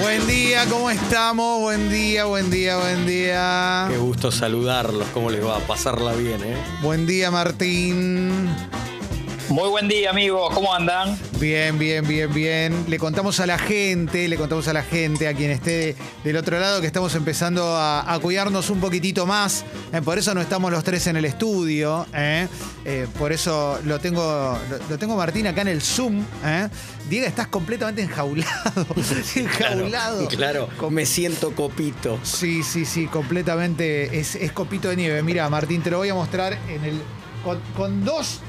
Buen día, ¿cómo estamos? Buen día, buen día, buen día. Qué gusto saludarlos, ¿cómo les va? Pasarla bien, ¿eh? Buen día, Martín. Muy buen día, amigos. ¿Cómo andan? Bien, bien, bien, bien. Le contamos a la gente, le contamos a la gente, a quien esté del otro lado, que estamos empezando a, a cuidarnos un poquitito más. Eh, por eso no estamos los tres en el estudio. ¿eh? Eh, por eso lo tengo, lo, lo tengo Martín acá en el Zoom. ¿eh? Diego, estás completamente enjaulado. enjaulado. Claro, Com- me siento copito. Sí, sí, sí, completamente. Es, es copito de nieve. Mira, Martín, te lo voy a mostrar en el. Con, con dos.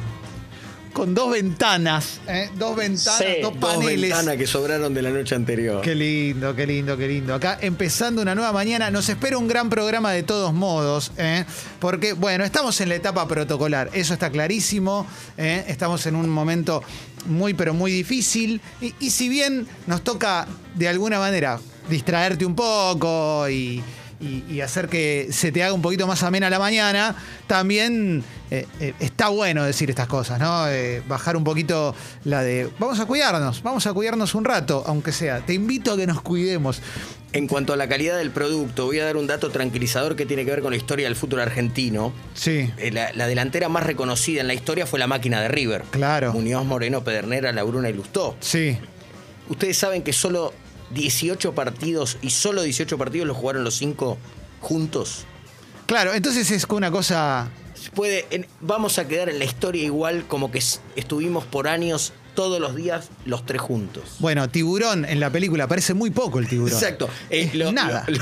Con dos ventanas. ¿eh? Dos ventanas, Sí, dos Dos paneles. ventanas que sobraron de la noche anterior. Qué lindo, qué lindo, qué lindo. Acá empezando una nueva mañana, nos espera un gran programa de todos modos, ¿eh? porque bueno, estamos en la etapa protocolar, eso está clarísimo, ¿eh? estamos en un momento muy pero muy difícil y, y si bien nos toca de alguna manera distraerte un poco y, y- y hacer que se te haga un poquito más amena la mañana, también eh, eh, está bueno decir estas cosas, ¿no? Eh, bajar un poquito la de vamos a cuidarnos, vamos a cuidarnos un rato, aunque sea. Te invito a que nos cuidemos. En cuanto a la calidad del producto, voy a dar un dato tranquilizador que tiene que ver con la historia del fútbol argentino. Sí, La, la delantera más reconocida en la historia fue la máquina de River. Claro. Muñoz, Moreno, Pedernera, Labruna y Lustó. sí. Ustedes saben que solo 18 partidos y solo 18 partidos los jugaron los cinco juntos. Claro, entonces es una cosa. Puede, en- vamos a quedar en la historia igual como que estuvimos por años todos los días los tres juntos. Bueno, tiburón en la película, parece muy poco el tiburón. Exacto. Eh, lo- nada. lo-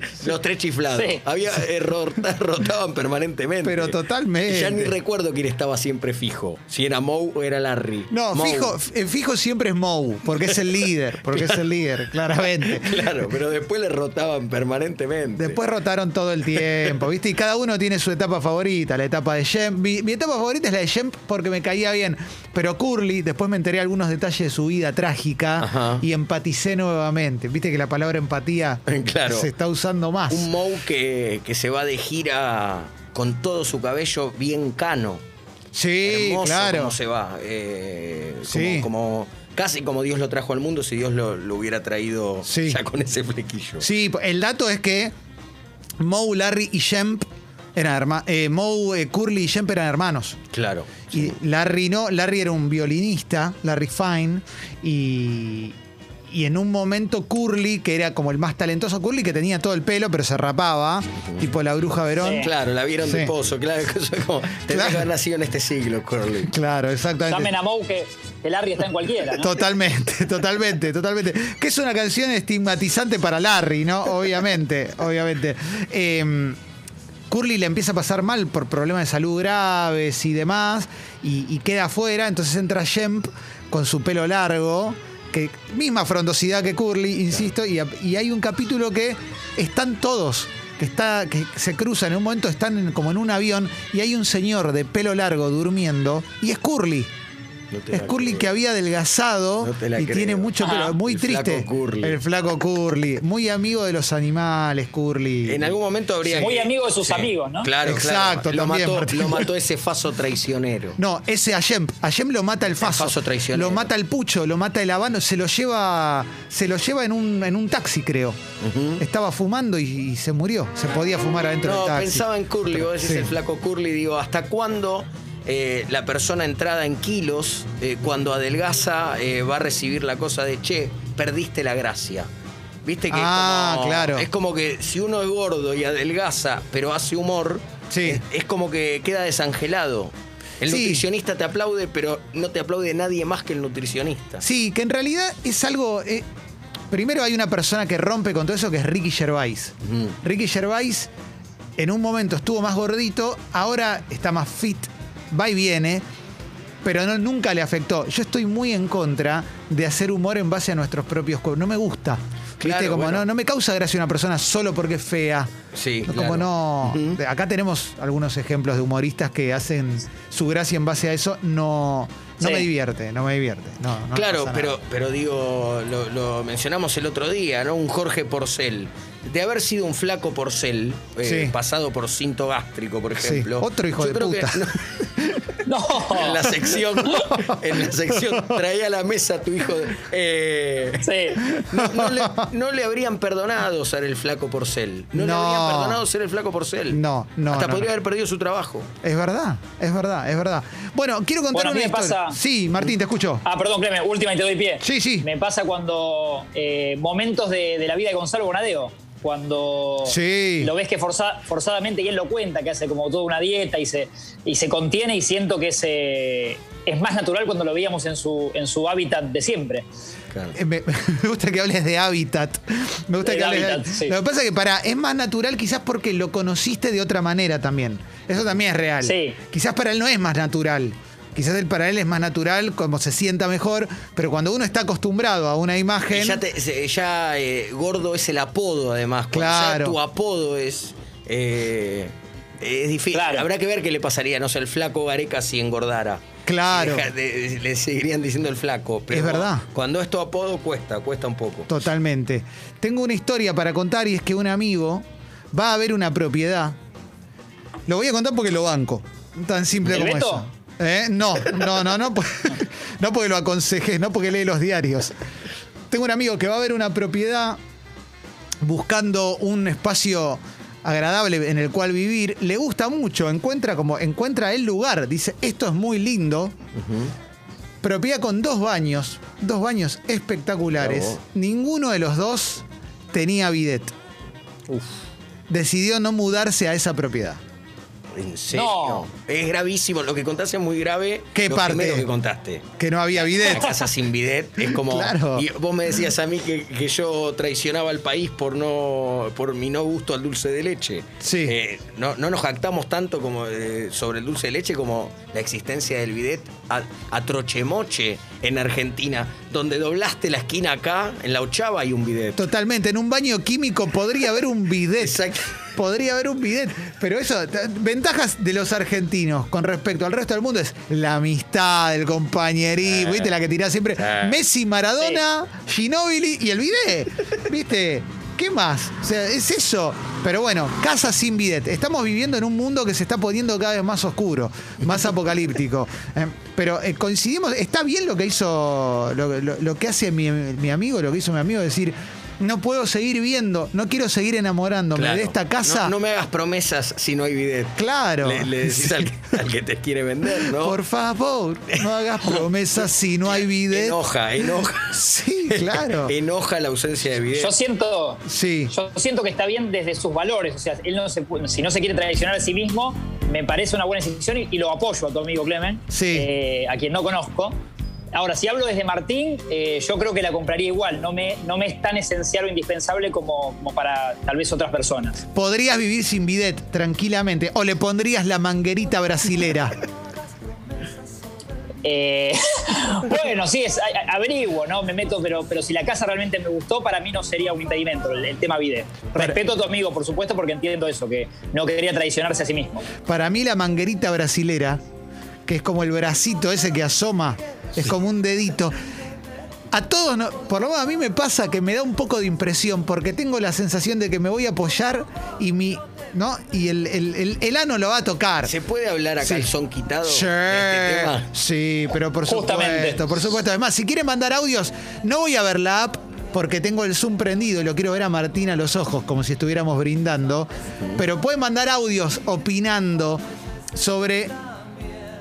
los tres chiflados. Sí. Había eh, rota- rotaban permanentemente. Pero totalmente. Ya ni recuerdo quién estaba siempre fijo. Si era Moe o era Larry. No, Moe. fijo, eh, fijo siempre es Mou, porque es el líder, porque es el líder, claramente. Claro, pero después le rotaban permanentemente. Después rotaron todo el tiempo, ¿viste? Y cada uno tiene su etapa favorita, la etapa de Shemp. Mi, mi etapa favorita es la de Shemp porque me caía bien. Pero Curly, después me enteré algunos detalles de su vida trágica Ajá. y empaticé nuevamente. Viste que la palabra empatía Claro. se está usando más. Un Moe que, que se va de gira con todo su cabello bien cano. sí, Hermoso claro. cómo se va. eh, como- Sí. como, casi como Dios lo trajo al mundo si Dios lo, lo hubiera traído Sí. ya con ese flequillo. Sí, el dato es que Moe, Larry y Shemp eran hermanos. Moe, eh, Curly y Shemp eran hermanos. Claro. Y Larry no, Larry era un violinista, Larry Fine, y, y en un momento Curly, que era como el más talentoso, Curly que tenía todo el pelo, pero se rapaba, tipo la bruja Verón. Sí. Claro, la vieron de pozo, claro. que eso es como, tendría Claro. que haber nacido en este siglo, Curly. Claro, exactamente. Llamen a Mou que, que Larry está en cualquiera, ¿no? Totalmente, totalmente, totalmente. Que es una canción estigmatizante para Larry, ¿no? Obviamente, obviamente. Eh, Curly le empieza a pasar mal por problemas de salud graves y demás, y, y queda afuera, entonces entra Shemp con su pelo largo, que misma frondosidad que Curly, insisto, y, y hay un capítulo que están todos. Que, está, que se cruzan, en un momento están en- como en un avión y hay un señor de pelo largo durmiendo y es Curly. No Es Curly que había adelgazado No y creo. tiene mucho pelo. Ah. muy El triste. flaco Curly. El flaco Curly. Muy amigo de los animales, Sí. En algún momento habría Muy que- amigo de sus amigos, ¿no? Claro, Exacto, claro. Lo también, mató, lo mató ese faso traicionero. No, ese Ayem. Ayem lo mata el faso. faso traicionero. Lo mata el pucho, lo mata el habano, se lo lleva. Se lo lleva en un, en un taxi, creo. Estaba fumando y, y se murió. Se podía fumar adentro No, del taxi. pensaba en Curly, vos decís Sí. el flaco Curly, digo, ¿hasta cuándo eh, la persona entrada en kilos, eh, cuando adelgaza, eh, va a recibir la cosa de, che, perdiste la gracia? Viste que Ah, es, como, claro. es como que si uno es gordo y adelgaza, pero hace humor, Sí. es, es como que queda desangelado. El Sí. nutricionista te aplaude, pero no te aplaude nadie más que el nutricionista. Sí, que en realidad es algo. primero hay una persona que rompe con todo eso que es Ricky Gervais. Ricky Gervais en un momento estuvo más gordito, ahora está más fit, va y viene, pero no, nunca le afectó. Yo estoy muy en contra de hacer humor en base a nuestros propios cuerpos. No me gusta. ¿Viste? Claro, Como bueno. no, no me causa gracia una persona solo porque es fea. Sí, No, Como claro. no. Acá tenemos algunos ejemplos de humoristas que hacen su gracia en base a eso. No, no Sí. me divierte, no me divierte. No, no Claro, pero, pero digo, lo, lo mencionamos el otro día, ¿no? Un Jorge Porcel. De haber sido un flaco Porcel, eh, Sí. pasado por cinto gástrico, por Sí, ejemplo. otro hijo yo de creo que puta. no- No. En la sección, en la sección, traía a la mesa a tu hijo. Eh, sí. No, le, habrían perdonado ser el flaco porcel. No, le habrían perdonado ser el flaco porcel. No, no. Hasta podría haber perdido su trabajo. Es verdad, es verdad, es verdad. Bueno, quiero contar una historia. Pasa... Sí, Martín, te escucho. Ah, perdón, Clemente, última y te doy pie. Sí, sí. Me pasa cuando eh, momentos de, de la vida de Gonzalo Bonadeo cuando lo ves que forzadamente, y él lo cuenta, que hace como toda una dieta y se, y se contiene y siento que es, es más natural cuando lo veíamos en su, en su hábitat de siempre. Eh, me, gusta que hables de hábitat. Me gusta que hables de... Lo que pasa es que para, es más natural quizás porque lo conociste de otra manera también. Eso también es real. Quizás para él no es más natural. Quizás el para él es más natural, como se sienta mejor, pero cuando uno está acostumbrado a una imagen. ya, eh, gordo es el apodo, además. claro. tu apodo es. Eh, es difícil. Habrá que ver qué le pasaría, no sé, el flaco Gareca si engordara. Claro. le seguirían diciendo el flaco. es verdad. Cuando es tu apodo cuesta, cuesta un poco. Totalmente. Tengo una historia para contar y es que un amigo va a ver una propiedad. Lo voy a contar porque lo banco. Tan simple como eso. ¿Eh? No, no, no, no, no porque lo aconsejé, no porque lee los diarios. Tengo un amigo que va a ver una propiedad buscando un espacio agradable en el cual vivir, le gusta mucho, encuentra como encuentra el lugar, dice, esto es muy lindo. Propiedad con dos baños, dos baños espectaculares. Ninguno de los dos tenía bidet. Decidió no mudarse a esa propiedad. ¿En serio? Es gravísimo. Lo que contaste es muy grave. ¿Qué lo parte? que contaste. Que no había bidet. La casa sin bidet es como. Claro. Y vos me decías a mí que, yo traicionaba al país por no por mi no gusto al dulce de leche. Sí. Eh, no, nos jactamos tanto como eh, sobre el dulce de leche como la existencia del bidet a, Trochemoche en Argentina, donde doblaste la esquina acá, en la ochava hay un bidet. Totalmente. En un baño químico podría haber un bidet. Exacto podría haber un bidet. Pero eso, ventajas de los argentinos con respecto al resto del mundo es la amistad, el compañerismo, ¿viste? La que tirás siempre. Messi, Maradona, Ginóbili y el bidet. ¿Viste? ¿Qué más? O sea, es eso. Pero bueno, casa sin bidet. Estamos viviendo en un mundo que se está poniendo cada vez más oscuro, más apocalíptico. Eh, pero eh, coincidimos, está bien lo que hizo, lo, que hace mi, mi, amigo, lo que hizo mi amigo, decir, no puedo seguir viendo, no quiero seguir enamorándome de esta casa. No, me hagas promesas si no hay bidet. Claro. Le, decís al, que te quiere vender, ¿no? Por favor, no hagas promesas si no hay bidet. Enoja, enoja. Sí, claro. enoja la ausencia de bidet. Yo siento, sí. yo siento que está bien desde sus valores. O sea, él no se, si no se quiere traicionar a sí mismo, me parece una buena decisión y, lo apoyo a tu amigo Clemen, sí. Eh, a quien no conozco. Ahora, si hablo desde Martín, eh, yo creo que la compraría igual. No me, no me es tan esencial o indispensable como, para tal vez otras personas. Podrías vivir sin bidet tranquilamente. O le pondrías la manguerita brasilera. Eh, bueno, sí, es, averiguo, ¿no? Me meto, pero, pero si la casa realmente me gustó, para mí no sería un impedimento el, tema bidet. Respeto a tu amigo, por supuesto, porque entiendo eso, que no quería traicionarse a sí mismo. Para mí la manguerita brasilera, que es como el bracito ese que asoma es como un dedito. A todos, por lo menos a mí me pasa que me da un poco de impresión porque tengo la sensación de que me voy a apoyar y mi ¿no? Y el, el, ano lo va a tocar. ¿Se puede hablar a calzón quitado sí, este tema? Sí, pero por supuesto, por supuesto. Además, si quieren mandar audios, no voy a ver la app porque tengo el Zoom prendido y lo quiero ver a Martín a los ojos como si estuviéramos brindando. Pero pueden mandar audios opinando sobre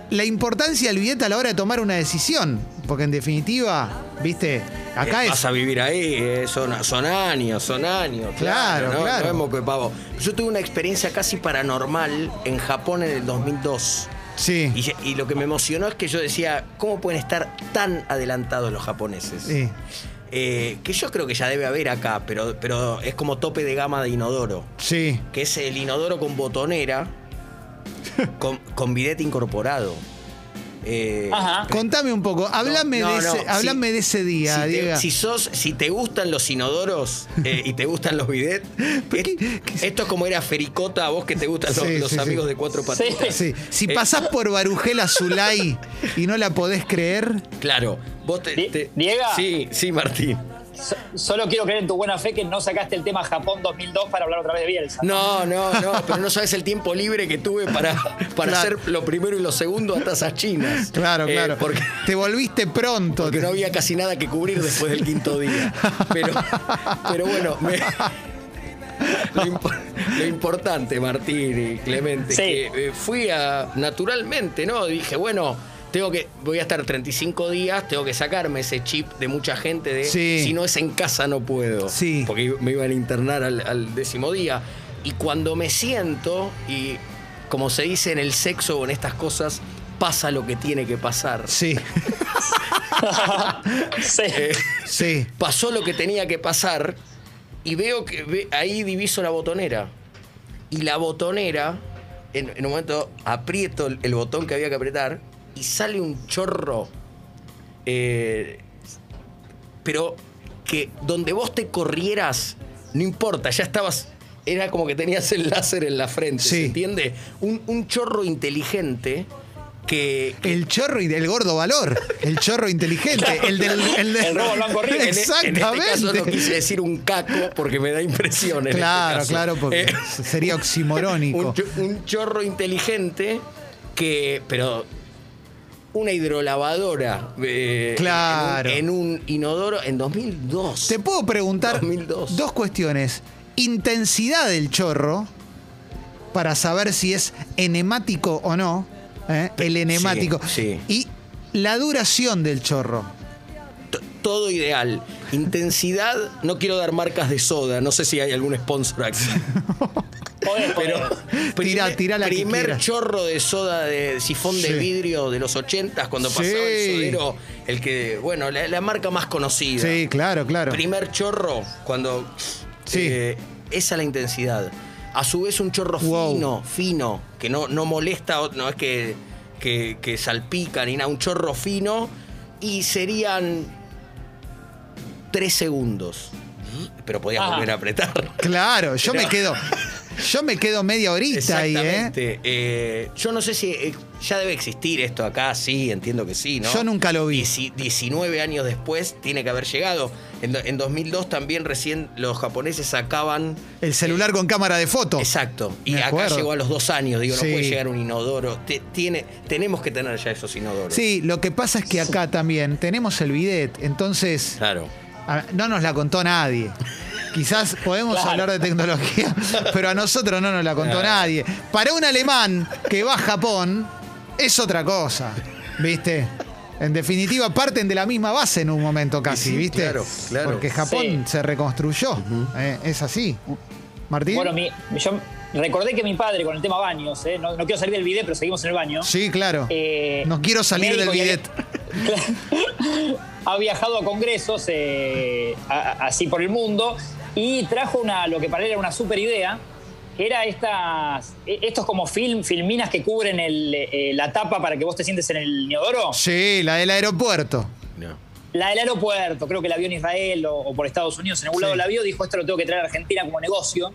la importancia del billete a la hora de tomar una decisión. Porque en definitiva, viste, acá es. Vas a vivir ahí, eh, son, años, son años. Claro, claro. que pavo. Yo tuve una experiencia casi paranormal en Japón en el 2002. Sí. Y, lo que me emocionó es que yo decía, ¿cómo pueden estar tan adelantados los japoneses? Sí. Eh, que yo creo que ya debe haber acá, pero, pero es como tope de gama de inodoro. Sí. Que es el inodoro con botonera con, con bidet incorporado. Eh, Contame un poco, háblame, de, ese, de ese día. Si te, si, sos, si te gustan los inodoros eh, y te gustan los bidets, esto es como era Fericota, a vos que te gustan los, amigos de cuatro patitas. Si eh, pasás por Barujel Azulay y no la podés creer. Claro, vos te. ¿Diega? Sí, sí, Martín. Solo quiero creer en tu buena fe que no sacaste el tema Japón 2002 para hablar otra vez de Bielsa. No, no, no, pero no sabes el tiempo libre que tuve para, para hacer lo primero y lo segundo hasta esas chinas. Claro, eh, claro. Porque, Te volviste pronto. Porque no había casi nada que cubrir después del quinto día. Pero, pero bueno, lo, importante, Martín y Clemente, que eh, fui a naturalmente, ¿no? Dije, bueno tengo que, voy a estar 35 días, tengo que sacarme ese chip de mucha gente de si no es en casa no puedo. Sí. Porque me iban a internar al, décimo día. Y cuando me siento, y como se dice en el sexo o en estas cosas, pasa lo que tiene que pasar. Sí. sí. Eh, sí. Pasó lo que tenía que pasar y veo que ahí diviso la botonera. Y la botonera, en, un momento aprieto el botón que había que apretar y sale un chorro. Eh, pero que donde vos te corrieras, no importa, ya estabas. Era como que tenías el láser en la frente, ¿se entiende? Un, chorro inteligente que, El chorro y del gordo valor. El chorro inteligente. el del. El, del, robo blanco Exactamente. En, este caso no quise decir un caco porque me da impresión. En este claro, claro, porque eh, sería oximorónico. Un, un, chorro inteligente que. Pero una hidrolavadora eh, claro. en, un, inodoro en 2002. Te puedo preguntar dos cuestiones. Intensidad del chorro, para saber si es enemático o no. ¿eh? El enemático. Y la duración del chorro. todo ideal. Intensidad, no quiero dar marcas de soda, no sé si hay algún sponsor aquí. Pero tira, tira la primer chorro de soda de sifón de vidrio de los 80 cuando pasaba el sodero, el que, bueno, la, marca más conocida. Sí, claro, claro. Primer chorro, cuando. Sí. Eh, esa es la intensidad. A su vez, un chorro fino, fino, que no, no molesta, no es que, que, que salpica ni nada, un chorro fino, y serían tres segundos pero podías volver a apretar. Claro, yo me quedo. Yo me quedo media horita ahí, ¿eh? ¿eh? Yo no sé si eh, ya debe existir esto acá, sí, entiendo que sí, ¿no? Yo nunca lo vi. 19 años después tiene que haber llegado. En, 2002 también recién los japoneses sacaban... El celular con cámara de foto. Exacto. Y acá llegó a los dos años. Digo, no puede llegar un inodoro. tiene, tenemos que tener ya esos inodoros. Sí, lo que pasa es que acá también tenemos el bidet. Entonces... Claro. no nos la contó nadie. Quizás podemos hablar de tecnología, pero a nosotros no nos la contó nadie. Para un alemán que va a Japón, es otra cosa, ¿viste? En definitiva, parten de la misma base en un momento casi, ¿viste? Claro, claro. Porque Japón se reconstruyó. Eh, es así. Martín. Bueno, yo recordé que mi padre con el tema baños, eh, no, quiero salir del bidet, pero seguimos en el baño. Sí, claro. Eh, no quiero salir del bidet. ha viajado a congresos así por el mundo y trajo una, lo que para él era una super idea, que era estas, e, estos como film, filminas que cubren eh, la tapa para que vos te sientes en el inodoro. Sí, la del aeropuerto. La del aeropuerto, creo que la vio en Israel o, por Estados Unidos, en algún lado la vio, dijo esto lo tengo que traer a Argentina como negocio.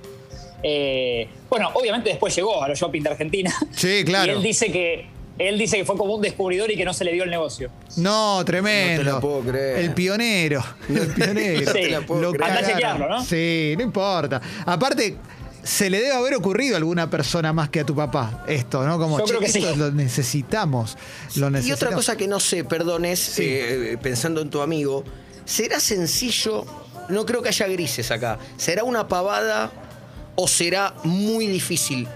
Eh, bueno, obviamente después llegó a los shopping de Argentina. Sí, claro. Y él dice que él dice que fue como un descubridor y que no se le dio el negocio. No, tremendo. No te lo puedo creer. El pionero. El pionero. sí. Lo Anda a chequearlo, ¿no? Sí, no importa. Aparte, se le debe haber ocurrido a alguna persona más que a tu papá esto, ¿no? Como, Yo creo que sí. lo necesitamos, lo necesitamos. Y otra cosa que no sé, perdones, eh, pensando en tu amigo, ¿será sencillo? No creo que haya grises acá. ¿Será una pavada o será muy difícil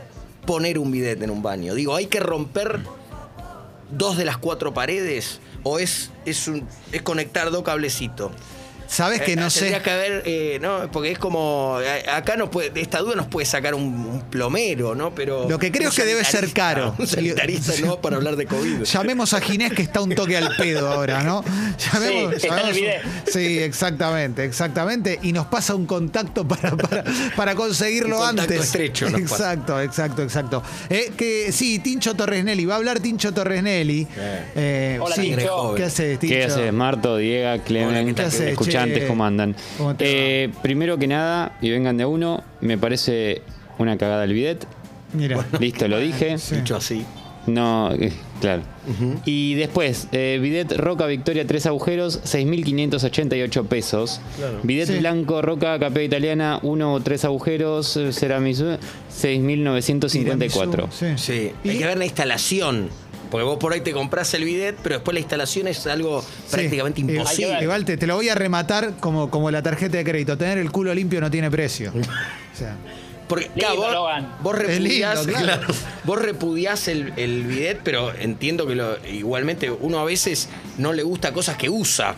poner un bidet en un baño? Digo, hay que romper dos de las cuatro paredes o es, es, un, es conectar dos cablecitos? Sabes que eh, no sé. Tendría que haber, eh, ¿no? Porque es como. Eh, acá nos puede, esta duda nos puede sacar un, plomero, ¿no? Pero. Lo que creo es que debe ser caro. Un sanitarista no para hablar de COVID. Llamemos a Ginés que está un toque al pedo ahora, ¿no? Llamemos, sí, está sí, exactamente, exactamente. Y nos pasa un contacto para, para, conseguirlo un contacto antes. estrecho. Nos exacto, exacto, exacto, que sí, Tincho Torres Nelly. Va a hablar Tincho Torres Nelly. Hola, Tincho. ¿Qué haces, Tincho? ¿Qué haces, Marto, Diego, Clemente? ¿Qué haces, antes ¿cómo andan? Eh, primero que nada, y vengan de uno, me parece una cagada el bidet. Mira. Listo, lo dije. Dicho así. No, eh, claro. Y después, eh, bidet Roca Victoria, tres agujeros, 6.588 pesos. Bidet blanco Roca Capea Italiana, uno o tres agujeros, eh, Ceramisu, 6.954. Sí. sí. Hay que ver la instalación. Porque vos por ahí te compras el bidet, pero después la instalación es algo prácticamente imposible. Igual te, te, lo voy a rematar como, como la tarjeta de crédito. Tener el culo limpio no tiene precio. o sea. Porque vos, repudiás, vos repudiás el, el, bidet, pero entiendo que lo, igualmente uno a veces no le gusta cosas que usa.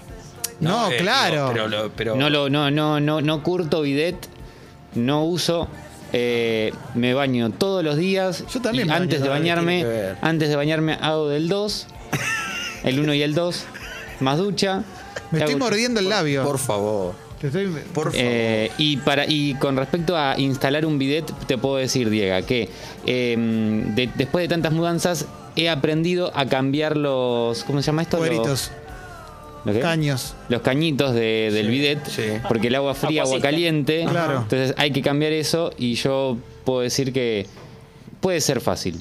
No, eh, claro. pero, No, lo, no, no, no, no curto bidet, no uso. Eh, me baño todos los días. Yo también. antes de bañarme, antes de bañarme hago del 2, el 1 y el 2, más ducha. Me estoy mordiendo el labio. por favor. Eh, y, para, y con respecto a instalar un bidet, te puedo decir, Diego, que em, después de tantas mudanzas he aprendido a cambiar los. ¿Cómo se llama esto? Los Caños. Los cañitos del bidet, porque el agua fría, agua caliente. Entonces hay que cambiar eso y yo puedo decir que puede ser fácil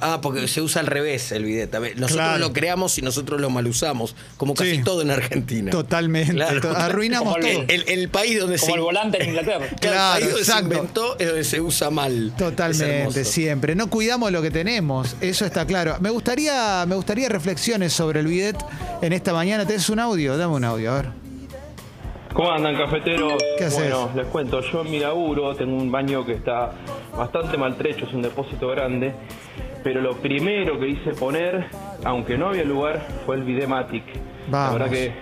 ah, porque se usa al revés el bidet. Nosotros lo creamos y nosotros lo mal usamos, como casi todo en Argentina. Totalmente. Arruinamos todo. El, país donde como se. el volante en Inglaterra. Claro, el país donde se inventó es donde se usa mal. Totalmente, siempre. No cuidamos lo que tenemos, eso está claro. Me gustaría, me gustaría reflexiones sobre el bidet en esta mañana. ¿Tenés un audio? Dame un audio, a ver. ¿Cómo andan, cafeteros? ¿Qué bueno, les cuento, yo en mi laburo tengo un baño que está bastante maltrecho, es un depósito grande, pero lo primero que hice poner, aunque no había lugar, fue el Vidematic. La verdad que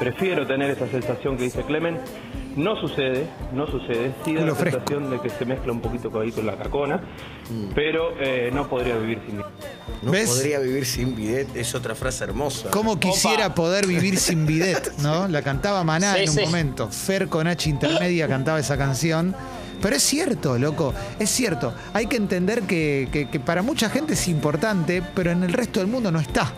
prefiero tener esa sensación que dice Clemen. No sucede, no sucede. Sí da la sensación de que se mezcla un poquito con la cacona, mm. pero eh, no podría vivir sin bidet. No podría vivir sin bidet, es otra frase hermosa. ¿Cómo quisiera poder vivir sin bidet? ¿no? La cantaba Maná en un momento. Fer con H Intermedia cantaba esa canción. Pero es cierto, loco, es cierto. Hay que entender que, que para mucha gente es importante, pero en el resto del mundo no está.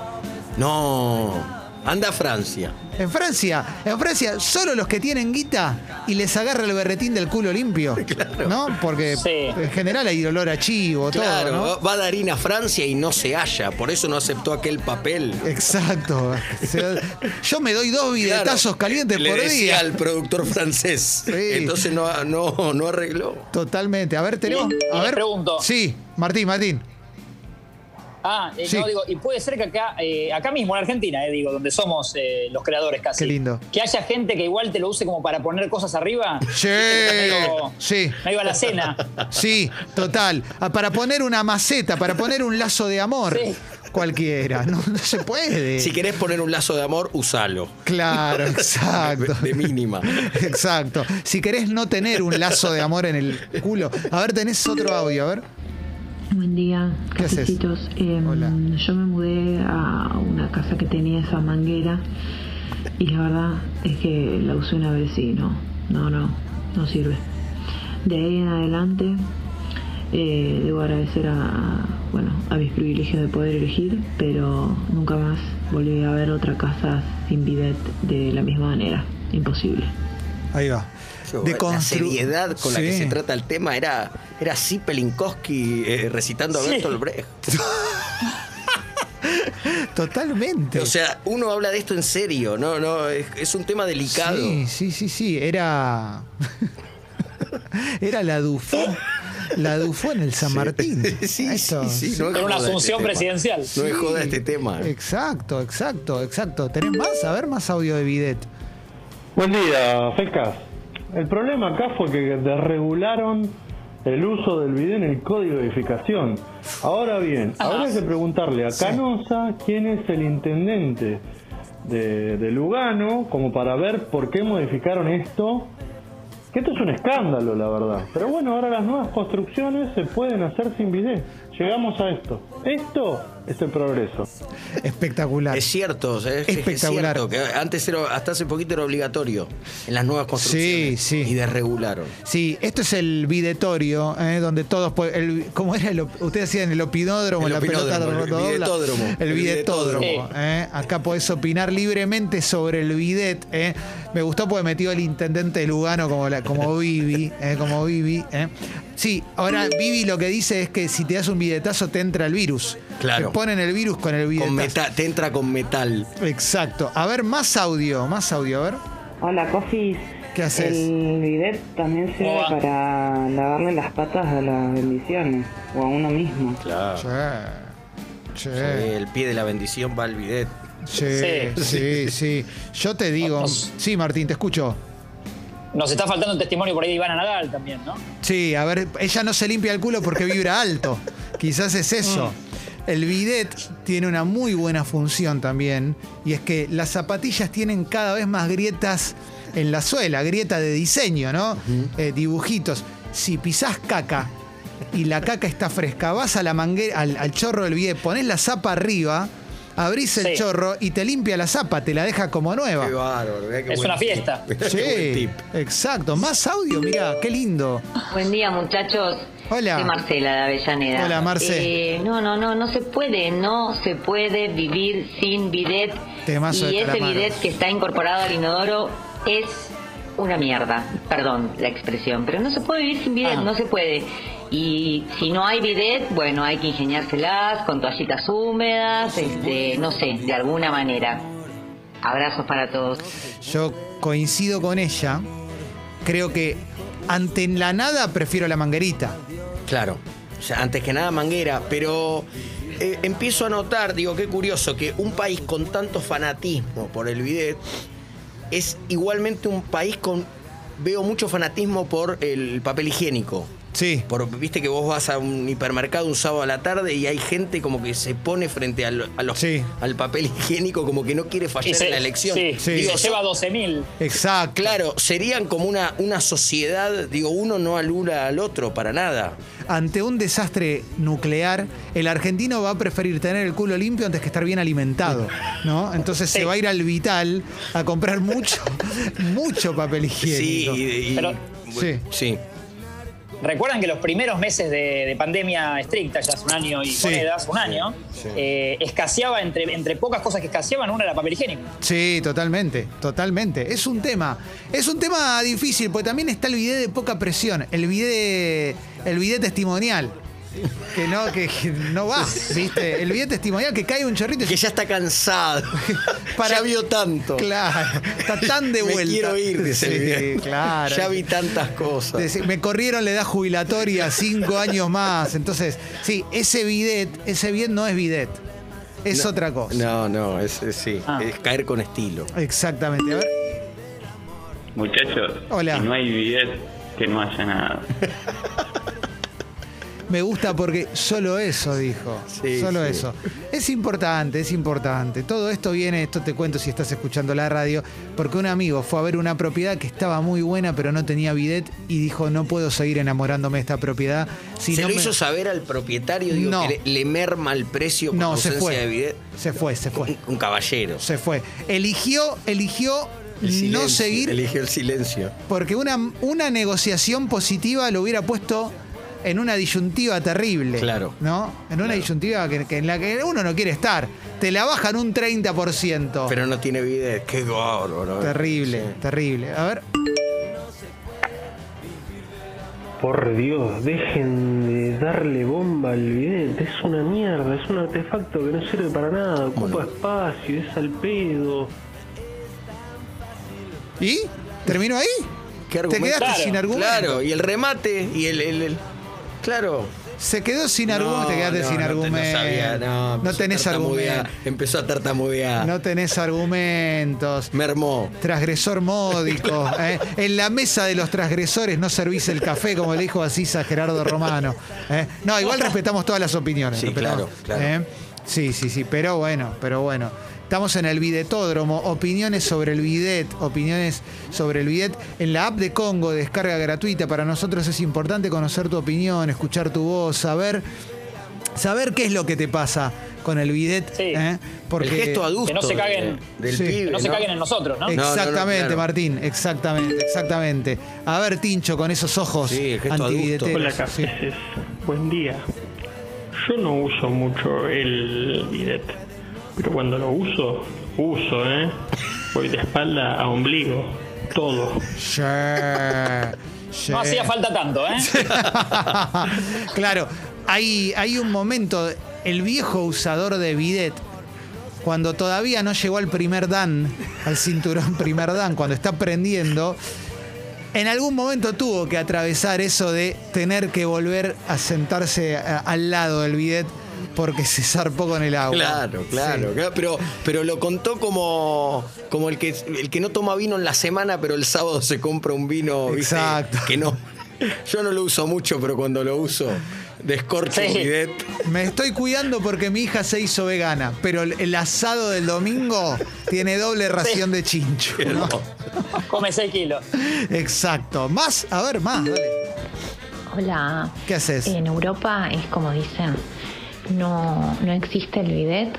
No. Anda a Francia. En Francia, en Francia, solo los que tienen guita y les agarra el berretín del culo limpio. Claro. ¿No? Porque en general hay olor a chivo, claro, todo. Va a ir a Francia y no se halla. Por eso no aceptó aquel papel. Exacto. Yo me doy dos bidetazos calientes por decía día. al productor francés. Entonces no, no, no arregló. Totalmente. A ver, tenemos. A ver. pregunto. Sí, Martín, Martín. Ah, eh, no, digo, y puede ser que acá, eh, acá mismo en Argentina, eh, digo, donde somos eh, los creadores casi. Qué lindo. Que haya gente que igual te lo use como para poner cosas arriba. Sí. sí. Me iba a la cena. Sí, total. Ah, para poner una maceta, para poner un lazo de amor. Sí. Cualquiera, no, se puede. Si querés poner un lazo de amor, usalo. Claro, exacto. de, mínima. Exacto. Si querés no tener un lazo de amor en el culo. A ver, tenés otro audio, a ver. Buen día, cafecitos. Em, yo me mudé a una casa que tenía esa manguera y la verdad es que la usé una vez y no, no, no, no sirve. De ahí en adelante eh, debo agradecer a, bueno, a mis privilegios de poder elegir, pero nunca más volví a ver otra casa sin bidet de la misma manera. Imposible. Ahí va de la seriedad con la que se trata el tema era, era Pelinkowski eh, recitando a Bertolt Brecht. Totalmente. O sea, uno habla de esto en serio, no, no, es, un tema delicado. Sí, sí, sí, sí. Era. Era la Dufo. La Dufo en el San Martín. Sí, sí, sí. No una asunción este presidencial. No es joda este tema. Exacto, exacto, exacto. ¿Tenés más? A ver, más audio de Bidet. Buen día, Fecas. El problema acá fue que desregularon el uso del video en el código de edificación. Ahora bien, ahora hay que preguntarle a Canosa quién es el intendente de, de, Lugano, como para ver por qué modificaron esto. Que esto es un escándalo, la verdad. Pero bueno, ahora las nuevas construcciones se pueden hacer sin video. Llegamos a esto. Esto es el progreso. Espectacular. Es cierto, es, Espectacular. cierto que antes era, hasta hace poquito era obligatorio en las nuevas construcciones. Sí, sí. Y desregularon. Sí, esto es el videtorio, eh, donde todos pueden. ¿Cómo era? El, ustedes decían el opinódromo, la pelota El videtódromo. El videtódromo. Eh. Acá podés opinar libremente sobre el bidet. Eh. Me gustó porque metió el intendente de Lugano como, la, como Vivi. como Vivi. Sí, ahora Vivi lo que dice es que si te das un bidetazo te entra el virus. Claro. Ponen el virus con el bidetazo. te entra con metal. Exacto. A ver, más audio, más audio, a ver. Hola, Cofis. ¿Qué haces? El bidet también sirve para lavarle las patas a las bendiciones o a uno mismo. Claro. Sí. el pie de la bendición va al bidet. Sí, sí, sí, Yo te digo. Sí, Martín, te escucho. Nos está faltando un testimonio por ahí de Ivana Nadal también, ¿no? Sí, a ver, ella no se limpia el culo porque vibra alto. Quizás es eso. Mm. El bidet tiene una muy buena función también, y es que las zapatillas tienen cada vez más grietas en la suela, grieta de diseño, ¿no? Eh, dibujitos. Si pisás caca y la caca está fresca, vas a la manguera, al, chorro del bidet, pones la zapa arriba abrís el chorro y te limpia la zapa, te la deja como nueva. Qué bárbaro, es una fiesta. Sí, exacto. Más audio, mira, qué lindo. Buen día, muchachos. Hola. Soy Marcela de Avellaneda. Hola, Marce. Eh, no, no, no, no se puede, no se puede vivir sin bidet. y ese bidet que está incorporado al inodoro es una mierda. Perdón la expresión, pero no se puede vivir sin bidet, ah. no se puede. Y si no hay bidet, bueno, hay que ingeniárselas con toallitas húmedas, este, no sé, de alguna manera. Abrazos para todos. Yo coincido con ella. Creo que ante la nada prefiero la manguerita. Claro. O sea, antes que nada manguera, pero eh, empiezo a notar, digo, qué curioso, que un país con tanto fanatismo por el bidet es igualmente un país con, veo mucho fanatismo por el papel higiénico. Sí. Por, Viste que vos vas a un hipermercado un sábado a la tarde y hay gente como que se pone frente al, a los, al papel higiénico como que no quiere fallar en la elección. Sí, sí. Digo, se lleva 12.000. Exacto. Claro, serían como una, una sociedad, digo, uno no alula al otro para nada. Ante un desastre nuclear, el argentino va a preferir tener el culo limpio antes que estar bien alimentado, ¿no? Entonces se va a ir al Vital a comprar mucho, mucho papel higiénico. Sí, sí. sí. Recuerdan que los primeros meses de, pandemia estricta, ya hace un año y monedas, un año, eh, escaseaba entre, entre pocas cosas que escaseaban, una era papel higiénico. Sí, totalmente, totalmente. Es un tema, es un tema difícil, porque también está el video de poca presión, el video, el video testimonial que no, que, no va, ¿viste? El video testimonial que cae un chorrito. Que ya está cansado. ya vio tanto. Claro, está tan de vuelta. Me quiero ir, dice claro. Ya vi tantas cosas. Me corrieron la edad jubilatoria cinco años más. Entonces, sí, ese bidet, ese bidet no es bidet. Es otra cosa. No, no, es, sí, ah. es caer con estilo. Exactamente. A ver. Muchachos, Hola. si no hay bidet, que no haya nada. Me gusta porque solo eso dijo. solo eso. Es importante, es importante. Todo esto viene, esto te cuento si estás escuchando la radio, porque un amigo fue a ver una propiedad que estaba muy buena, pero no tenía bidet y dijo, no puedo seguir enamorándome de esta propiedad. Si ¿Se lo hizo saber al propietario? Digo, no. que le, merma el precio por no, se fue. de bidet. Se fue, se fue. Un, caballero. Se fue. Eligió, eligió no seguir. Eligió el silencio. Porque una, una negociación positiva lo hubiera puesto en una disyuntiva terrible. Claro. ¿No? En una disyuntiva que, en la que uno no quiere estar. Te la bajan un 30%. Pero no tiene vida. Qué gordo, Terrible, terrible. A ver. Por Dios, dejen de darle bomba al bidet. Es una mierda, es un artefacto que no sirve para nada. Ocupa espacio, es al pedo. ¿Y? ¿Terminó ahí? ¿Te quedaste sin argumento? Claro, y el remate y el Claro. Se quedó sin argumento, te quedaste sin argumento. no, tenés argumento. Empezó a tartamudear. No tenés argumentos. Mermó. Transgresor módico. ¿eh? En la mesa de los transgresores no servís el café, como le dijo así a Gerardo Romano. ¿eh? No, igual respetamos todas las opiniones. Sí, claro, claro. ¿eh? Sí, sí, sí. Pero bueno, pero bueno. Estamos en el bidetódromo. Opiniones sobre el bidet, opiniones sobre el bidet en la app de Congo, descarga gratuita. Para nosotros es importante conocer tu opinión, escuchar tu voz, saber, saber qué es lo que te pasa con el bidet. ¿eh? Porque el gesto adusto que no se caguen, del que no, se caguen en nosotros, ¿no? Exactamente, Martín, exactamente, exactamente. A ver, Tincho, con esos ojos sí, el Hola, Buen día. Yo no uso mucho el bidet pero cuando lo uso, uso, ¿eh? Voy de espalda a ombligo. Todo. No hacía falta tanto, ¿eh? claro. hay, hay un momento, el viejo usador de bidet, cuando todavía no llegó al primer dan, al cinturón primer dan, cuando está prendiendo, en algún momento tuvo que atravesar eso de tener que volver a sentarse al lado del bidet porque se zarpó con el agua. Claro, claro, pero, pero lo contó como, como el, que, el que no toma vino en la semana, pero el sábado se compra un vino, Exacto. Que no. Yo no lo uso mucho, pero cuando lo uso, descorcho sí. bidet. Me estoy cuidando porque mi hija se hizo vegana, pero el asado del domingo tiene doble ración de chincho. Come 6 kilos. Exacto. Más, a ver, más. Hola. ¿Qué haces? En Europa es como dicen, no, no existe el bidet.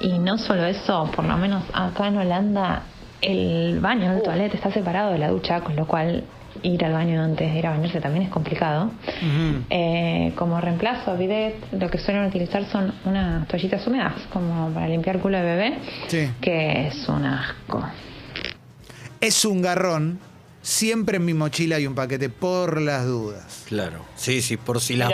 Y no solo eso, por lo menos acá en Holanda el baño, el toilet está separado de la ducha, con lo cual ir al baño antes de ir a bañarse también es complicado. Eh, como reemplazo a bidet, lo que suelen utilizar son unas toallitas húmedas, como para limpiar culo de bebé, que es un asco. Es un garrón siempre en mi mochila hay un paquete por las dudas. Claro. Sí, sí, por si las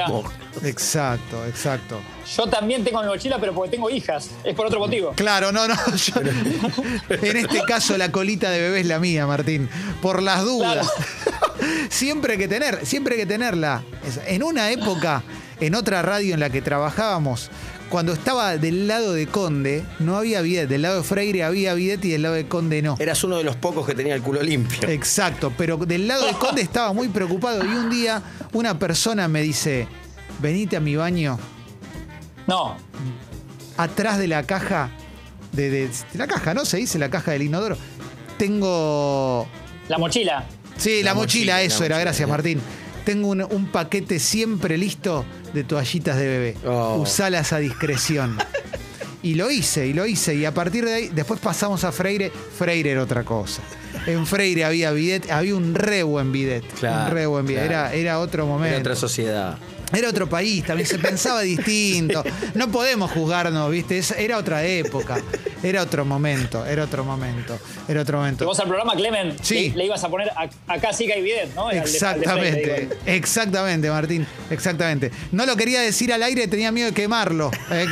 Exacto, exacto. Yo también tengo mi mochila, pero porque tengo hijas. Es por otro motivo. Claro, no, no. en este caso, la colita de bebé es la mía, Martín. Por las dudas. siempre hay que tener, siempre hay que tenerla. En una época, en otra radio en la que trabajábamos, cuando estaba del lado de Conde, no había bidet. Del lado de Freire había bidet y del lado de Conde no. Eras uno de los pocos que tenía el culo limpio. Exacto, pero del lado de Conde estaba muy preocupado. Y un día una persona me dice, venite a mi baño. No. Atrás de la caja, de, la caja, ¿no? Se dice la caja del inodoro. Tengo... La mochila. Sí, la, mochila, eso era. Gracias, Martín. Tengo un paquete siempre listo de toallitas de bebé. Oh. Usalas a discreción. Y lo hice, y lo hice. Y a partir de ahí, después pasamos a Freire. Freire era otra cosa. En Freire había bidet, había un re buen bidet. un re buen bidet. Era, era otro momento. Era otra sociedad. Era otro país, también se pensaba distinto. No podemos juzgarnos, ¿viste? Era otra época, era otro momento, era otro momento, era otro momento. vos al programa, Clemen, sí. le, ibas a poner acá sí que hay bidet, ¿no? Exactamente, exactamente, Martín, exactamente. No lo quería decir al aire, tenía miedo de quemarlo, eh,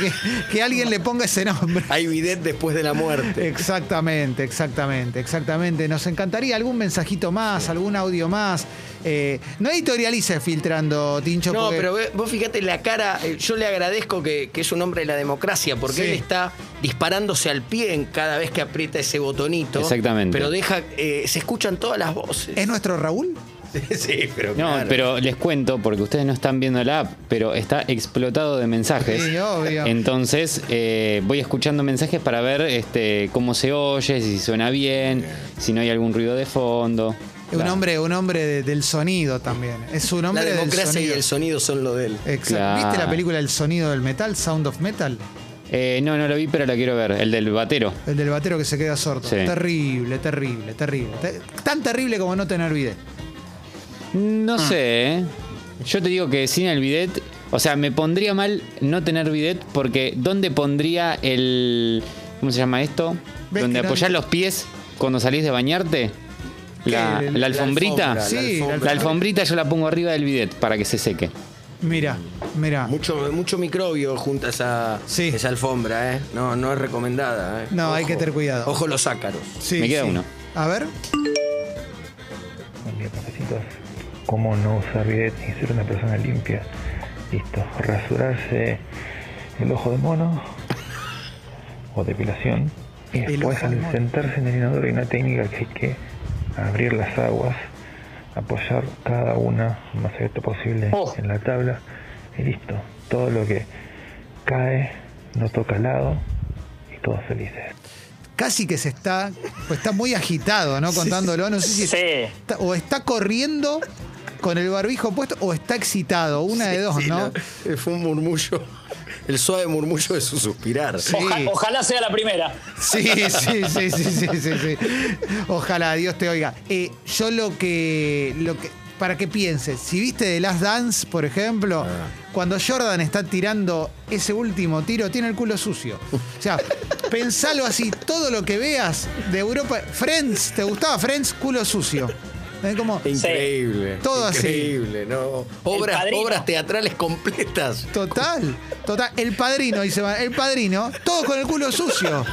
que, alguien le ponga ese nombre. Hay bidet después de la muerte. Exactamente, exactamente, exactamente. Nos encantaría algún mensajito más, algún audio más. Eh, no editorialice filtrando, Tincho. No, pero vos fíjate la cara, eh, yo le agradezco que, es un hombre de la democracia, porque él está disparándose al pie en cada vez que aprieta ese botonito. Exactamente. Pero deja, eh, se escuchan todas las voces. ¿Es nuestro Raúl? Sí, pero No, pero les cuento, porque ustedes no están viendo la app, pero está explotado de mensajes. Sí, obvio. Entonces, voy escuchando mensajes para ver este, cómo se oye, si suena bien, si no hay algún ruido de fondo. Un hombre, un hombre del sonido también. Es un hombre La democracia y el sonido son lo de él. Exacto. ¿Viste la película El sonido del metal, Sound of Metal? Eh, no, no lo vi, pero la quiero ver. El del batero. El del batero que se queda sordo. Terrible, terrible, terrible. Tan terrible como no tener bidet. No ah. sé. ¿eh? Yo te digo que sin el bidet, o sea, me pondría mal no tener bidet porque ¿dónde pondría el. ¿Cómo se llama esto? Donde apoyar los pies cuando salís de bañarte. La, alfombrita. sí, la alfombrita yo la pongo arriba del bidet para que se seque. Mira, mira. Mucho, mucho microbio junto a esa, esa alfombra, ¿eh? No, no es recomendada, ¿eh? No, hay que tener cuidado. Ojo los ácaros. Me queda uno. A ver. Buen día, ¿Cómo no usar bidet y ser una persona limpia? Listo. Rasurarse el ojo de mono o depilación. Y después al sentarse en el inodoro hay una técnica que hay que abrir las aguas, apoyar cada una lo más abierto posible oh. en la tabla y listo. Todo lo que cae no toca al lado y todos felices. Casi que se está, pues está muy agitado, ¿no? Contándolo, no sé si está, o está corriendo con el barbijo puesto o está excitado, una de dos, ¿no? Fue un murmullo el suave murmullo de su suspirar. ojalá sea la primera. Sí, sí, sí, sí, sí, sí, Ojalá, Dios te oiga. Eh, yo lo que, lo que. Para que pienses, si viste The Last Dance, por ejemplo, ah. cuando Jordan está tirando ese último tiro, tiene el culo sucio. O sea, pensalo así, todo lo que veas de Europa. Friends, ¿te gustaba Friends? Culo sucio. como, increíble. Todo así. Increíble, ¿no? Obras, obras teatrales completas. Total, total. El padrino, dice, el padrino, todos con el culo sucio.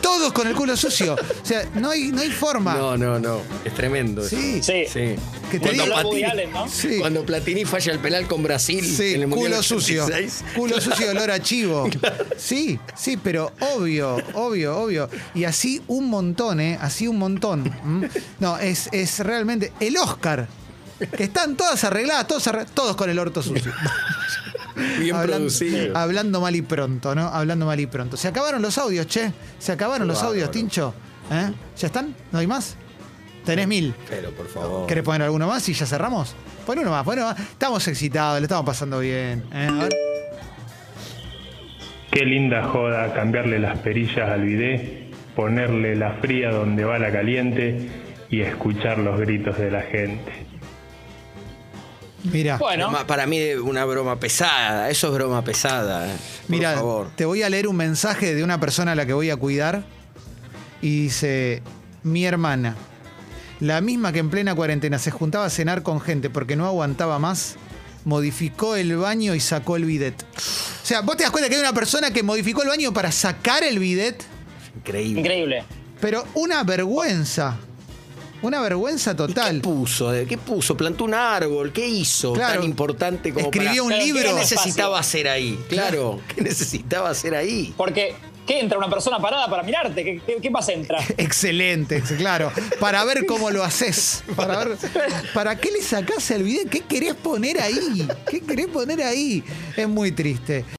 Todos con el culo sucio. O sea, no hay, no hay forma. No, no, no. Es tremendo. Sí. Sí. sí. cuando, Platini, sí. cuando Platini falla el penal con Brasil. Sí, en el culo sucio. Culo sucio, olor a chivo. Sí, sí, pero obvio, obvio, obvio. Y así un montón, ¿eh? Así un montón. No, es, es realmente el Oscar. Que están todas arregladas, todos, todos con el orto sucio. Bien hablando, producido. Hablando mal y pronto, ¿no? Hablando mal y pronto. Se acabaron los audios, che. Se acabaron los audios, Tincho. ¿Eh? ¿Ya están? ¿No hay más? Tenés mil. Pero, por favor. ¿Querés poner alguno más y ya cerramos? Pon uno más, pon uno más. Estamos excitados, le estamos pasando bien. ¿eh? A ver. Qué linda joda cambiarle las perillas al bidé, ponerle la fría donde va la caliente y escuchar los gritos de la gente. Mira, bueno. para mí una broma pesada, eso es broma pesada. Eh, Mira, te voy a leer un mensaje de una persona a la que voy a cuidar y dice, mi hermana, la misma que en plena cuarentena se juntaba a cenar con gente porque no aguantaba más, modificó el baño y sacó el bidet. O sea, vos te das cuenta que hay una persona que modificó el baño para sacar el bidet. Increíble. Increíble. Pero una vergüenza. Una vergüenza total. ¿Qué puso? ¿Qué puso? ¿Plantó un árbol? ¿Qué hizo tan importante como Escribió un libro. ¿Qué necesitaba hacer ahí? Claro, ¿qué necesitaba hacer ahí? Porque ¿Qué entra una persona parada para mirarte? ¿Qué, más entra? Excelente, claro. Para ver cómo lo haces. Para, ver, ¿Para qué le sacás el video? ¿Qué querés poner ahí? ¿Qué querés poner ahí? Es muy triste.